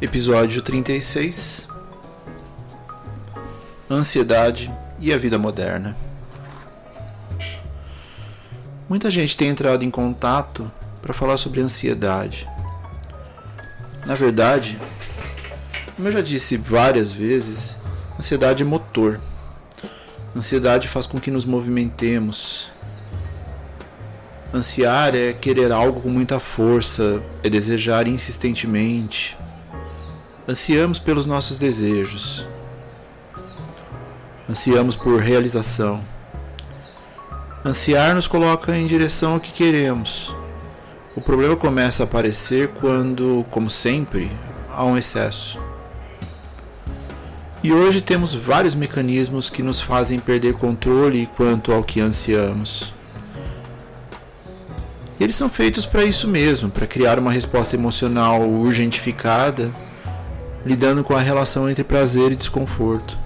Episódio 36 Ansiedade e a vida moderna. Muita gente tem entrado em contato para falar sobre ansiedade. Na verdade, como eu já disse várias vezes, ansiedade é motor. Ansiedade faz com que nos movimentemos. Ansiar é querer algo com muita força, é desejar insistentemente Ansiamos pelos nossos desejos. Ansiamos por realização. Ansiar nos coloca em direção ao que queremos. O problema começa a aparecer quando, como sempre, há um excesso. E hoje temos vários mecanismos que nos fazem perder controle quanto ao que ansiamos. Eles são feitos para isso mesmo, para criar uma resposta emocional urgentificada lidando com a relação entre prazer e desconforto.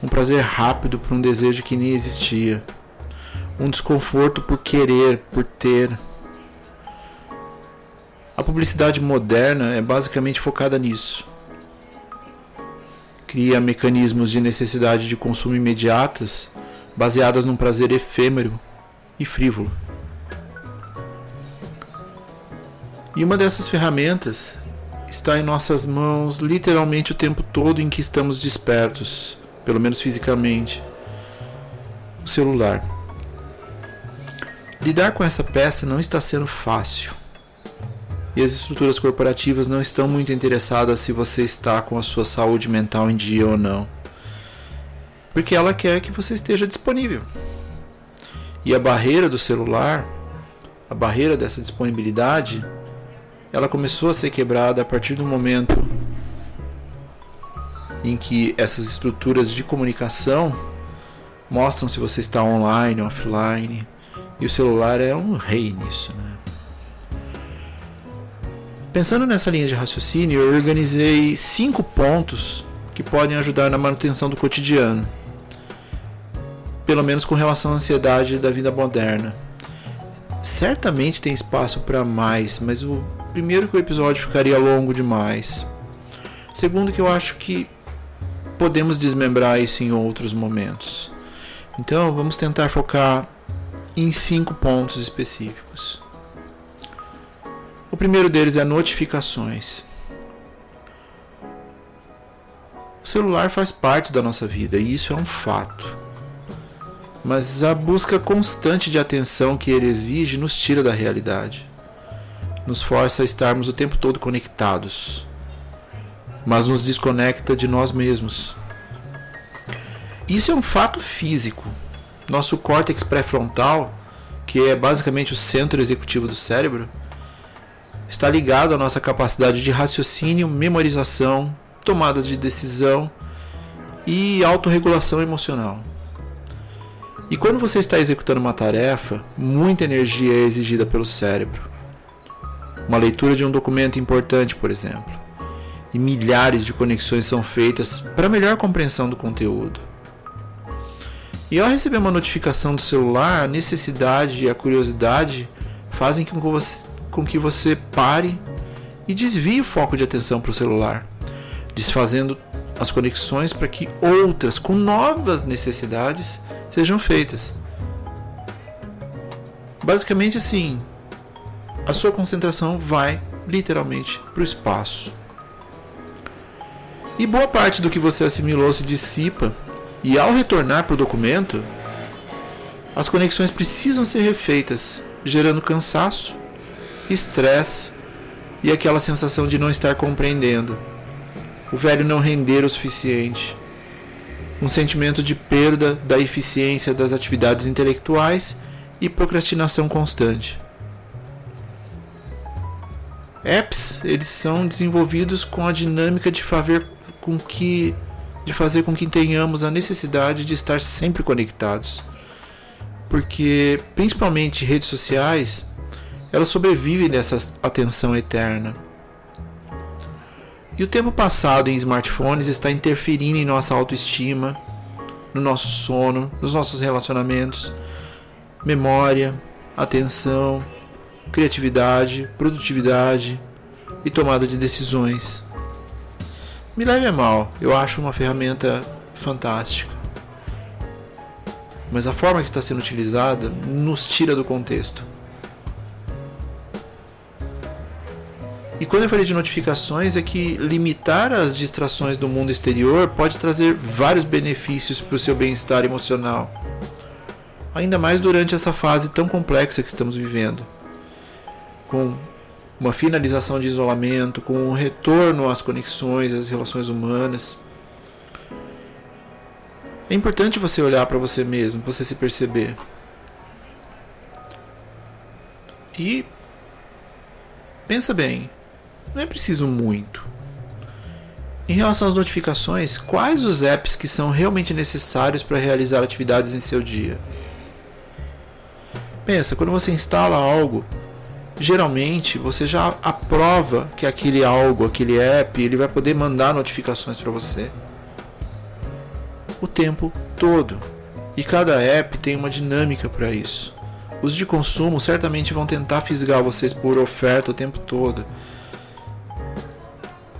Um prazer rápido por um desejo que nem existia. Um desconforto por querer, por ter. A publicidade moderna é basicamente focada nisso. Cria mecanismos de necessidade de consumo imediatas baseadas num prazer efêmero e frívolo. E uma dessas ferramentas está em nossas mãos literalmente o tempo todo em que estamos despertos, pelo menos fisicamente. O celular. Lidar com essa peça não está sendo fácil. E as estruturas corporativas não estão muito interessadas se você está com a sua saúde mental em dia ou não. Porque ela quer que você esteja disponível. E a barreira do celular, a barreira dessa disponibilidade, ela começou a ser quebrada a partir do momento em que essas estruturas de comunicação mostram se você está online offline. E o celular é um rei nisso. Né? Pensando nessa linha de raciocínio, eu organizei cinco pontos que podem ajudar na manutenção do cotidiano, pelo menos com relação à ansiedade da vida moderna. Certamente tem espaço para mais, mas o Primeiro, que o episódio ficaria longo demais. Segundo, que eu acho que podemos desmembrar isso em outros momentos. Então, vamos tentar focar em cinco pontos específicos. O primeiro deles é notificações. O celular faz parte da nossa vida e isso é um fato. Mas a busca constante de atenção que ele exige nos tira da realidade nos força a estarmos o tempo todo conectados, mas nos desconecta de nós mesmos. Isso é um fato físico. Nosso córtex pré-frontal, que é basicamente o centro executivo do cérebro, está ligado à nossa capacidade de raciocínio, memorização, tomadas de decisão e autorregulação emocional. E quando você está executando uma tarefa, muita energia é exigida pelo cérebro uma leitura de um documento importante, por exemplo. E milhares de conexões são feitas para melhor compreensão do conteúdo. E ao receber uma notificação do celular, a necessidade e a curiosidade fazem com que você, com que você pare e desvie o foco de atenção para o celular, desfazendo as conexões para que outras com novas necessidades sejam feitas. Basicamente assim, a sua concentração vai literalmente para o espaço. E boa parte do que você assimilou se dissipa, e ao retornar para o documento, as conexões precisam ser refeitas, gerando cansaço, estresse e aquela sensação de não estar compreendendo, o velho não render o suficiente, um sentimento de perda da eficiência das atividades intelectuais e procrastinação constante. Apps, eles são desenvolvidos com a dinâmica de fazer com que de fazer com que tenhamos a necessidade de estar sempre conectados. Porque principalmente redes sociais, elas sobrevivem dessa atenção eterna. E o tempo passado em smartphones está interferindo em nossa autoestima, no nosso sono, nos nossos relacionamentos, memória, atenção, criatividade, produtividade e tomada de decisões. Me leve a mal, eu acho uma ferramenta fantástica. Mas a forma que está sendo utilizada nos tira do contexto. E quando eu falei de notificações, é que limitar as distrações do mundo exterior pode trazer vários benefícios para o seu bem-estar emocional. Ainda mais durante essa fase tão complexa que estamos vivendo. Com uma finalização de isolamento, com um retorno às conexões, às relações humanas. É importante você olhar para você mesmo, você se perceber. E pensa bem, não é preciso muito. Em relação às notificações, quais os apps que são realmente necessários para realizar atividades em seu dia? Pensa, quando você instala algo, geralmente você já aprova que aquele algo, aquele app, ele vai poder mandar notificações para você o tempo todo. E cada app tem uma dinâmica para isso. Os de consumo certamente vão tentar fisgar vocês por oferta o tempo todo.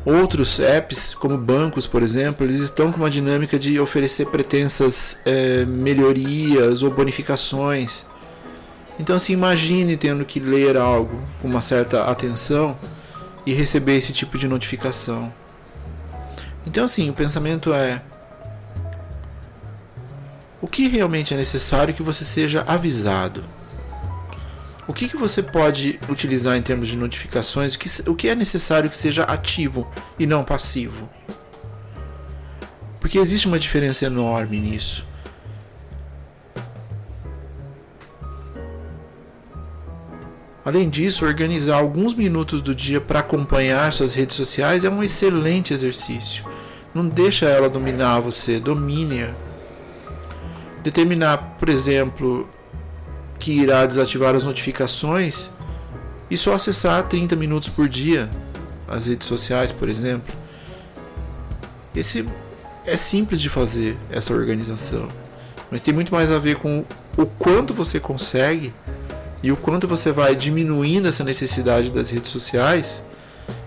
Outros apps, como bancos, por exemplo, eles estão com uma dinâmica de oferecer pretensas é, melhorias ou bonificações. Então se imagine tendo que ler algo com uma certa atenção e receber esse tipo de notificação. Então assim, o pensamento é o que realmente é necessário que você seja avisado? O que, que você pode utilizar em termos de notificações? O que, o que é necessário que seja ativo e não passivo? Porque existe uma diferença enorme nisso. Além disso, organizar alguns minutos do dia para acompanhar suas redes sociais é um excelente exercício. Não deixa ela dominar você, domine-a. Determinar, por exemplo, que irá desativar as notificações e só acessar 30 minutos por dia as redes sociais, por exemplo. Esse é simples de fazer essa organização, mas tem muito mais a ver com o quanto você consegue e o quanto você vai diminuindo essa necessidade das redes sociais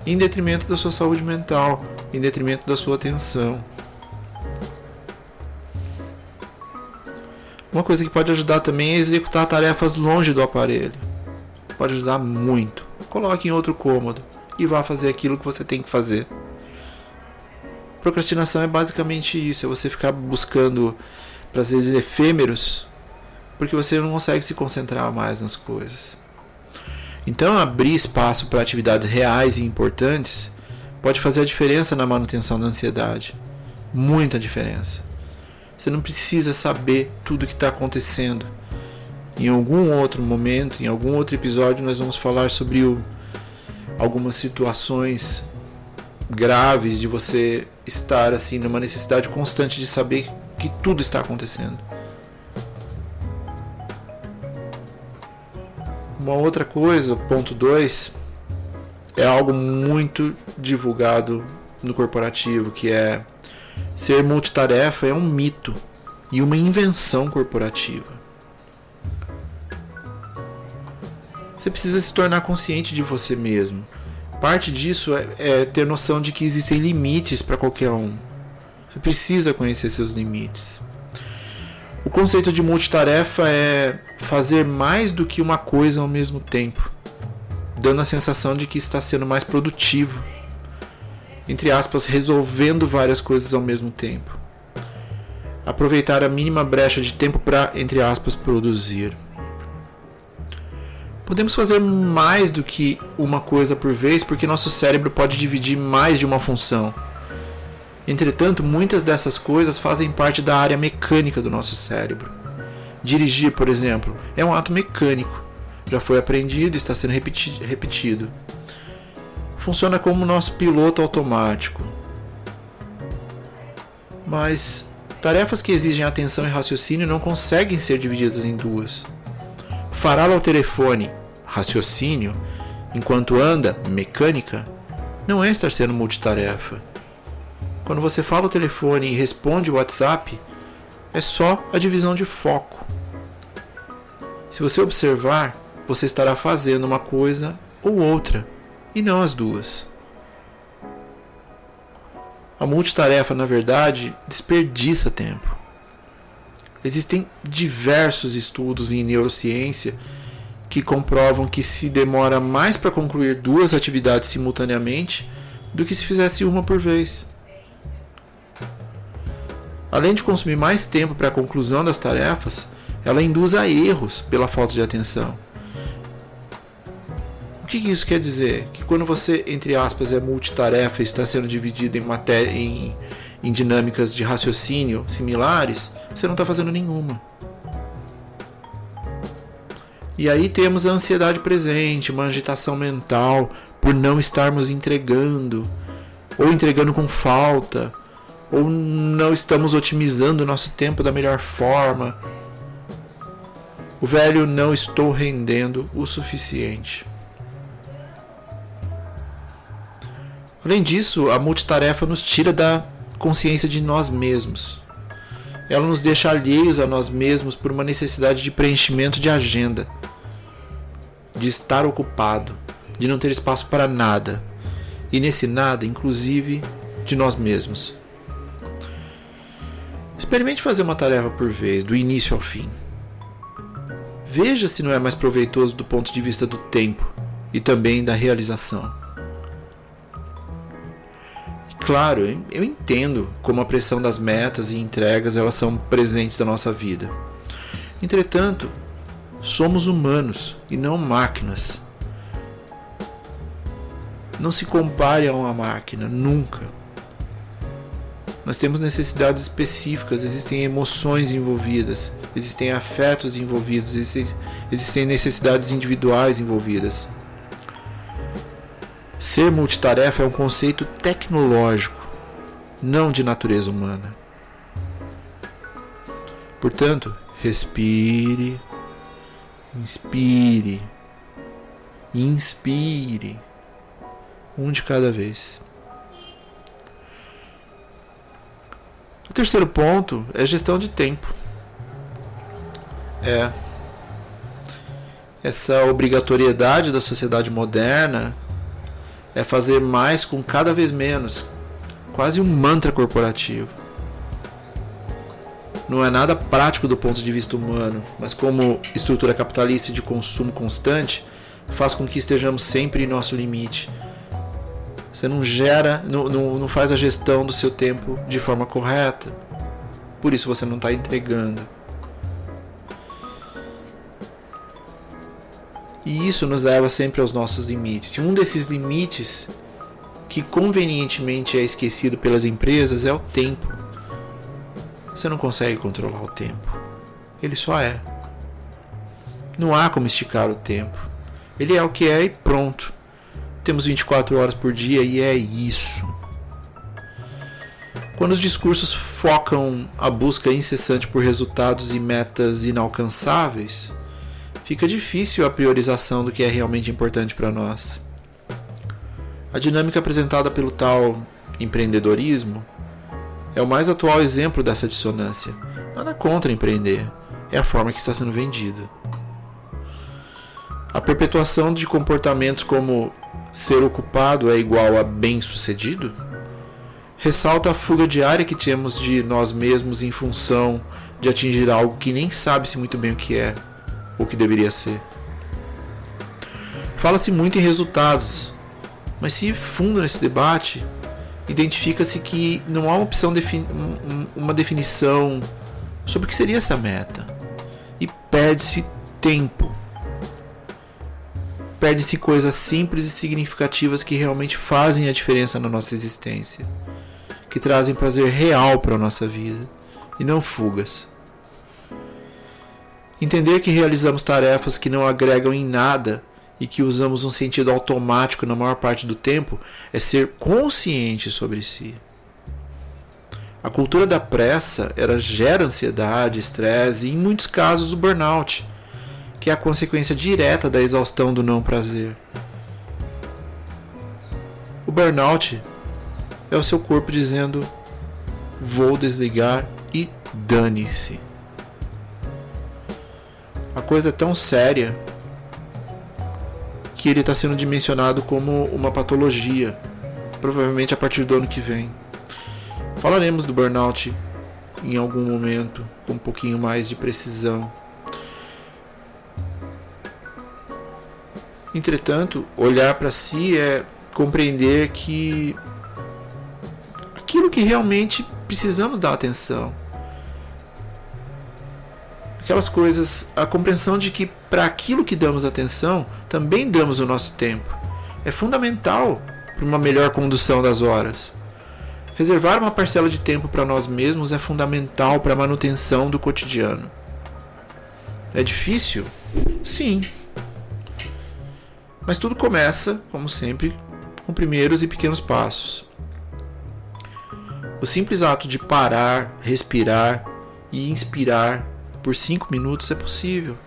em detrimento da sua saúde mental, em detrimento da sua atenção. Uma coisa que pode ajudar também é executar tarefas longe do aparelho. Pode ajudar muito. Coloque em outro cômodo e vá fazer aquilo que você tem que fazer. Procrastinação é basicamente isso, é você ficar buscando prazeres efêmeros porque você não consegue se concentrar mais nas coisas. Então, abrir espaço para atividades reais e importantes pode fazer a diferença na manutenção da ansiedade. Muita diferença. Você não precisa saber tudo o que está acontecendo. Em algum outro momento, em algum outro episódio, nós vamos falar sobre o, algumas situações graves de você estar assim numa necessidade constante de saber que tudo está acontecendo. Uma outra coisa, ponto 2, é algo muito divulgado no corporativo, que é ser multitarefa é um mito e uma invenção corporativa. Você precisa se tornar consciente de você mesmo. Parte disso é, é ter noção de que existem limites para qualquer um. Você precisa conhecer seus limites. O conceito de multitarefa é fazer mais do que uma coisa ao mesmo tempo, dando a sensação de que está sendo mais produtivo. Entre aspas, resolvendo várias coisas ao mesmo tempo. Aproveitar a mínima brecha de tempo para, entre aspas, produzir. Podemos fazer mais do que uma coisa por vez porque nosso cérebro pode dividir mais de uma função. Entretanto, muitas dessas coisas fazem parte da área mecânica do nosso cérebro. Dirigir, por exemplo, é um ato mecânico. Já foi aprendido e está sendo repeti repetido. Funciona como nosso piloto automático. Mas tarefas que exigem atenção e raciocínio não conseguem ser divididas em duas. Falar ao telefone, raciocínio, enquanto anda, mecânica, não é estar sendo multitarefa. Quando você fala ao telefone e responde o WhatsApp, é só a divisão de foco. Se você observar, você estará fazendo uma coisa ou outra, e não as duas. A multitarefa, na verdade, desperdiça tempo. Existem diversos estudos em neurociência que comprovam que se demora mais para concluir duas atividades simultaneamente do que se fizesse uma por vez. Além de consumir mais tempo para a conclusão das tarefas, ela induz a erros pela falta de atenção. O que isso quer dizer? Que quando você, entre aspas, é multitarefa e está sendo dividido em, em, em dinâmicas de raciocínio similares, você não está fazendo nenhuma. E aí temos a ansiedade presente, uma agitação mental por não estarmos entregando, ou entregando com falta, ou não estamos otimizando o nosso tempo da melhor forma. O velho não estou rendendo o suficiente. Além disso, a multitarefa nos tira da consciência de nós mesmos. Ela nos deixa alheios a nós mesmos por uma necessidade de preenchimento de agenda, de estar ocupado, de não ter espaço para nada, e nesse nada, inclusive, de nós mesmos. Experimente fazer uma tarefa por vez, do início ao fim. Veja se não é mais proveitoso do ponto de vista do tempo e também da realização. Claro, eu entendo como a pressão das metas e entregas elas são presentes na nossa vida. Entretanto, somos humanos e não máquinas. Não se compare a uma máquina, nunca. Nós temos necessidades específicas, existem emoções envolvidas, existem afetos envolvidos, existem necessidades individuais envolvidas. Ser multitarefa é um conceito tecnológico, não de natureza humana. Portanto, respire, inspire, inspire, um de cada vez. O terceiro ponto é gestão de tempo. É. Essa obrigatoriedade da sociedade moderna é fazer mais com cada vez menos. Quase um mantra corporativo. Não é nada prático do ponto de vista humano, mas como estrutura capitalista de consumo constante, faz com que estejamos sempre em nosso limite você não gera, não, não, não faz a gestão do seu tempo de forma correta. Por isso você não está entregando. E isso nos leva sempre aos nossos limites. E um desses limites que convenientemente é esquecido pelas empresas é o tempo. Você não consegue controlar o tempo. Ele só é. Não há como esticar o tempo. Ele é o que é e pronto. Temos 24 horas por dia e é isso. Quando os discursos focam a busca incessante por resultados e metas inalcançáveis, fica difícil a priorização do que é realmente importante para nós. A dinâmica apresentada pelo tal empreendedorismo é o mais atual exemplo dessa dissonância. Nada contra empreender, é a forma que está sendo vendida. A perpetuação de comportamentos como ser ocupado é igual a bem-sucedido? Ressalta a fuga diária que temos de nós mesmos em função de atingir algo que nem sabe-se muito bem o que é ou que deveria ser. Fala-se muito em resultados, mas se fundo nesse debate, identifica-se que não há uma opção defini uma definição sobre o que seria essa meta e perde-se tempo perde-se coisas simples e significativas que realmente fazem a diferença na nossa existência, que trazem prazer real para a nossa vida e não fugas. Entender que realizamos tarefas que não agregam em nada e que usamos um sentido automático na maior parte do tempo é ser consciente sobre si. A cultura da pressa ela gera ansiedade, estresse e, em muitos casos, o burnout, que é a consequência direta da exaustão do não prazer. O burnout é o seu corpo dizendo: vou desligar e dane-se. A coisa é tão séria que ele está sendo dimensionado como uma patologia, provavelmente a partir do ano que vem. Falaremos do burnout em algum momento com um pouquinho mais de precisão. Entretanto, olhar para si é compreender que aquilo que realmente precisamos dar atenção. Aquelas coisas, a compreensão de que para aquilo que damos atenção, também damos o nosso tempo. É fundamental para uma melhor condução das horas. Reservar uma parcela de tempo para nós mesmos é fundamental para a manutenção do cotidiano. É difícil? Sim. Mas tudo começa, como sempre, com primeiros e pequenos passos. O simples ato de parar, respirar e inspirar por cinco minutos é possível.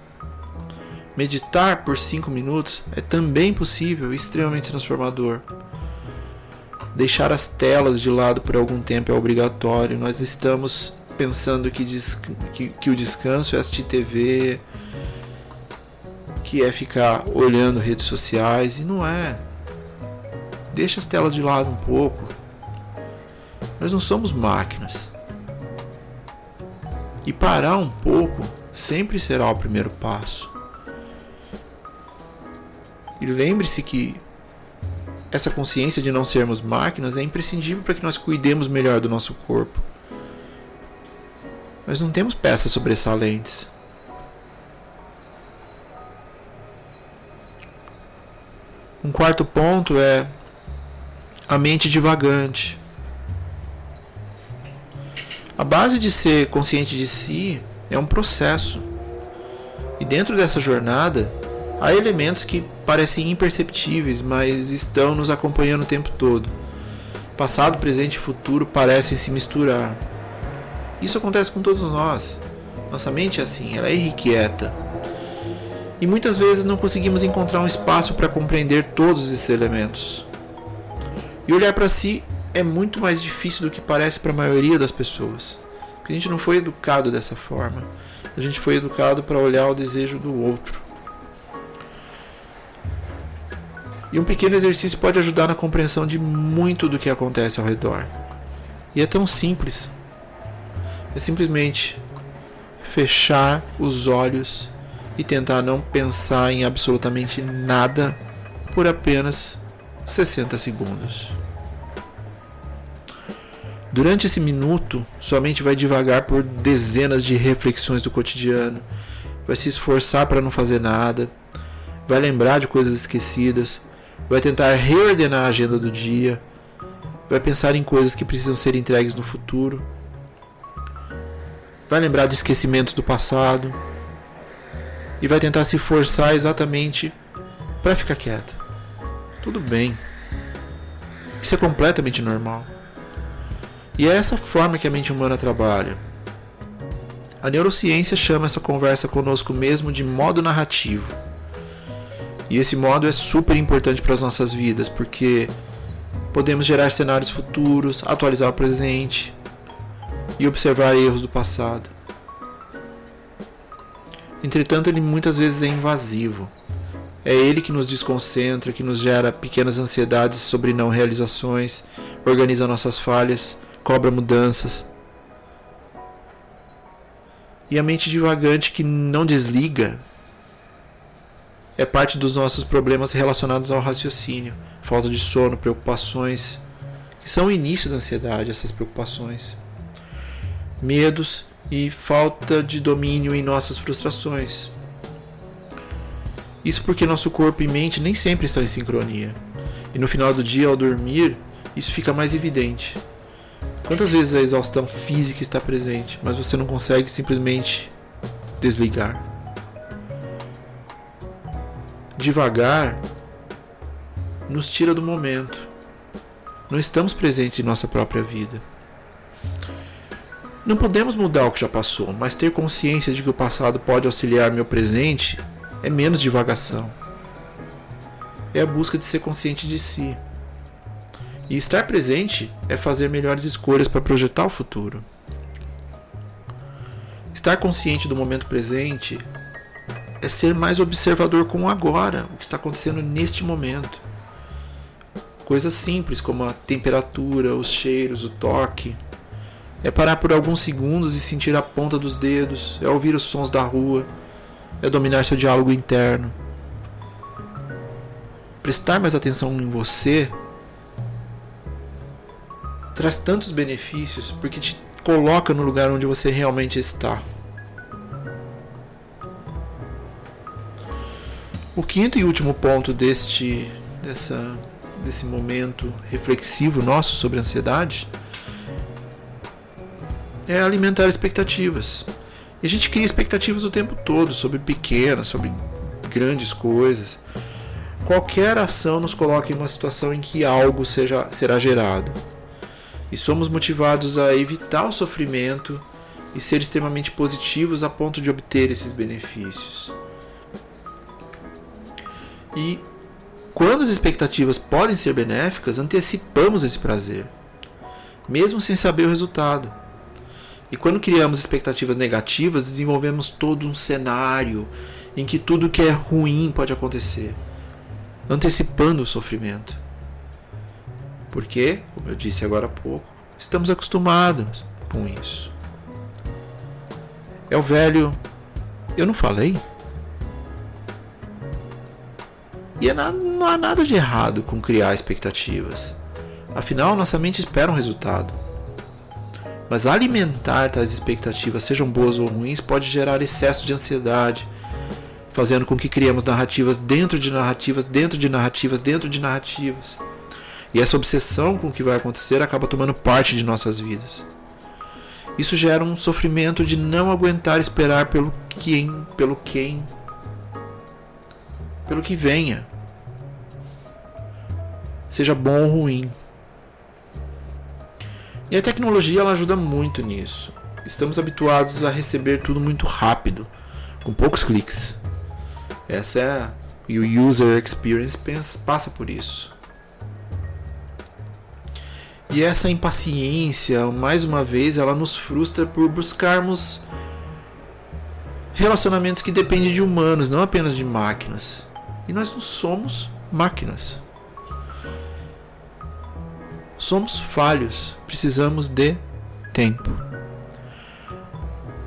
Meditar por cinco minutos é também possível e extremamente transformador. Deixar as telas de lado por algum tempo é obrigatório. Nós estamos pensando que, que, que o descanso é assistir TV, que é ficar olhando redes sociais, e não é. Deixa as telas de lado um pouco. Nós não somos máquinas. E parar um pouco sempre será o primeiro passo. E lembre-se que essa consciência de não sermos máquinas é imprescindível para que nós cuidemos melhor do nosso corpo. Nós não temos peças sobressalentes. Um quarto ponto é a mente divagante. A base de ser consciente de si é um processo. E dentro dessa jornada, Há elementos que parecem imperceptíveis, mas estão nos acompanhando o tempo todo. Passado, presente e futuro parecem se misturar. Isso acontece com todos nós. Nossa mente é assim, ela é irrequieta. E muitas vezes não conseguimos encontrar um espaço para compreender todos esses elementos. E olhar para si é muito mais difícil do que parece para a maioria das pessoas. Porque a gente não foi educado dessa forma. A gente foi educado para olhar o desejo do outro. E um pequeno exercício pode ajudar na compreensão de muito do que acontece ao redor. E é tão simples. É simplesmente fechar os olhos e tentar não pensar em absolutamente nada por apenas 60 segundos. Durante esse minuto, sua mente vai devagar por dezenas de reflexões do cotidiano, vai se esforçar para não fazer nada, vai lembrar de coisas esquecidas, vai tentar reordenar a agenda do dia, vai pensar em coisas que precisam ser entregues no futuro, vai lembrar de esquecimentos do passado e vai tentar se forçar exatamente para ficar quieta. Tudo bem. Isso é completamente normal. E é essa forma que a mente humana trabalha. A neurociência chama essa conversa conosco mesmo de modo narrativo. E esse modo é super importante para as nossas vidas, porque podemos gerar cenários futuros, atualizar o presente e observar erros do passado. Entretanto, ele muitas vezes é invasivo. É ele que nos desconcentra, que nos gera pequenas ansiedades sobre não realizações, organiza nossas falhas, cobra mudanças. E a mente divagante que não desliga é parte dos nossos problemas relacionados ao raciocínio, falta de sono, preocupações, que são o início da ansiedade, essas preocupações, medos e falta de domínio em nossas frustrações. Isso porque nosso corpo e mente nem sempre estão em sincronia. E no final do dia, ao dormir, isso fica mais evidente. Quantas vezes a exaustão física está presente, mas você não consegue simplesmente desligar? devagar nos tira do momento. Não estamos presentes em nossa própria vida. Não podemos mudar o que já passou, mas ter consciência de que o passado pode auxiliar meu presente é menos divagação. É a busca de ser consciente de si. E estar presente é fazer melhores escolhas para projetar o futuro. Estar consciente do momento presente é ser mais observador com o agora, o que está acontecendo neste momento. Coisas simples como a temperatura, os cheiros, o toque. É parar por alguns segundos e sentir a ponta dos dedos, é ouvir os sons da rua, é dominar seu diálogo interno. Prestar mais atenção em você traz tantos benefícios porque te coloca no lugar onde você realmente está. O quinto e último ponto deste dessa, desse momento reflexivo nosso sobre ansiedade é alimentar expectativas. E a gente cria expectativas o tempo todo sobre pequenas, sobre grandes coisas. Qualquer ação nos coloca em uma situação em que algo seja, será gerado. E somos motivados a evitar o sofrimento e ser extremamente positivos a ponto de obter esses benefícios. E quando as expectativas podem ser benéficas, antecipamos esse prazer, mesmo sem saber o resultado. E quando criamos expectativas negativas, desenvolvemos todo um cenário em que tudo que é ruim pode acontecer, antecipando o sofrimento. Porque, como eu disse agora há pouco, estamos acostumados com isso. É o velho. Eu não falei? E é não há nada de errado com criar expectativas. Afinal, nossa mente espera um resultado. Mas alimentar tais expectativas, sejam boas ou ruins, pode gerar excesso de ansiedade, fazendo com que criemos narrativas dentro de narrativas, dentro de narrativas, dentro de narrativas. E essa obsessão com o que vai acontecer acaba tomando parte de nossas vidas. Isso gera um sofrimento de não aguentar esperar pelo quem, pelo quem, pelo que venha seja bom ou ruim. E a tecnologia ela ajuda muito nisso. Estamos habituados a receber tudo muito rápido, com poucos cliques. Essa é a, e o user experience passa por isso. E essa impaciência, mais uma vez, ela nos frustra por buscarmos relacionamentos que dependem de humanos, não apenas de máquinas. E nós não somos máquinas. Somos falhos, precisamos de tempo.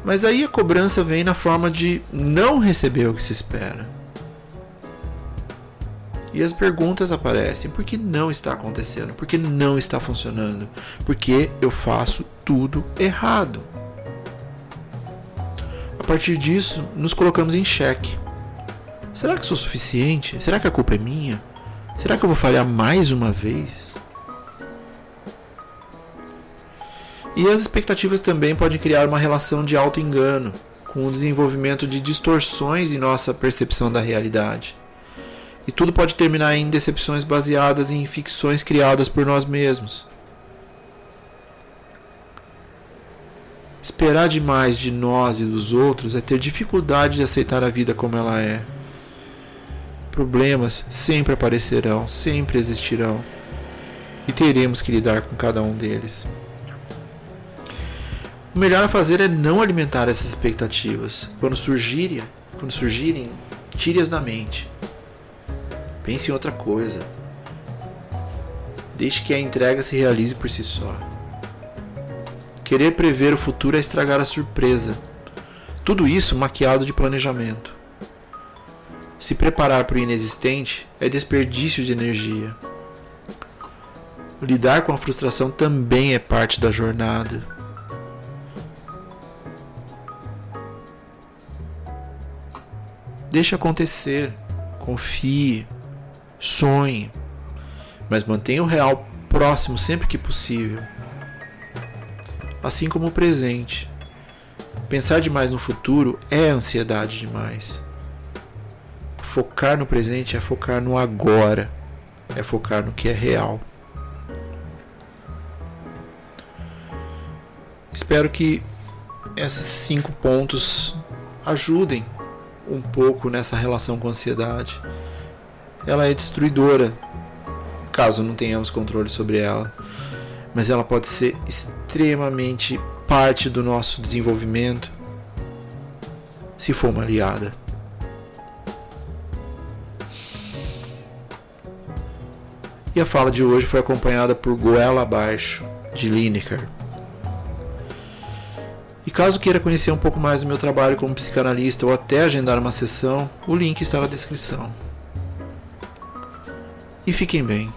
Mas aí a cobrança vem na forma de não receber o que se espera. E as perguntas aparecem: por que não está acontecendo? Por que não está funcionando? Por que eu faço tudo errado? A partir disso, nos colocamos em xeque. Será que sou suficiente? Será que a culpa é minha? Será que eu vou falhar mais uma vez? E as expectativas também podem criar uma relação de auto-engano, com o desenvolvimento de distorções em nossa percepção da realidade. E tudo pode terminar em decepções baseadas em ficções criadas por nós mesmos. Esperar demais de nós e dos outros é ter dificuldade de aceitar a vida como ela é. Problemas sempre aparecerão, sempre existirão. E teremos que lidar com cada um deles. O melhor a fazer é não alimentar essas expectativas. Quando surgirem, quando surgirem, tire-as da mente. Pense em outra coisa. Deixe que a entrega se realize por si só. Querer prever o futuro é estragar a surpresa. Tudo isso maquiado de planejamento. Se preparar para o inexistente é desperdício de energia. Lidar com a frustração também é parte da jornada. Deixe acontecer. Confie. Sonhe. Mas mantenha o real próximo sempre que possível. Assim como o presente. Pensar demais no futuro é ansiedade demais. focar no presente é focar no agora, é focar no que é real. Espero que esses cinco pontos ajudem um pouco nessa relação com a ansiedade. Ela é destruidora, caso não tenhamos controle sobre ela, mas ela pode ser extremamente parte do nosso desenvolvimento se for uma aliada. E a fala de hoje foi acompanhada por Goela Abaixo, de Lineker. E caso queira conhecer um pouco mais do meu trabalho como psicanalista ou até agendar uma sessão, o link está na descrição. E fiquem bem.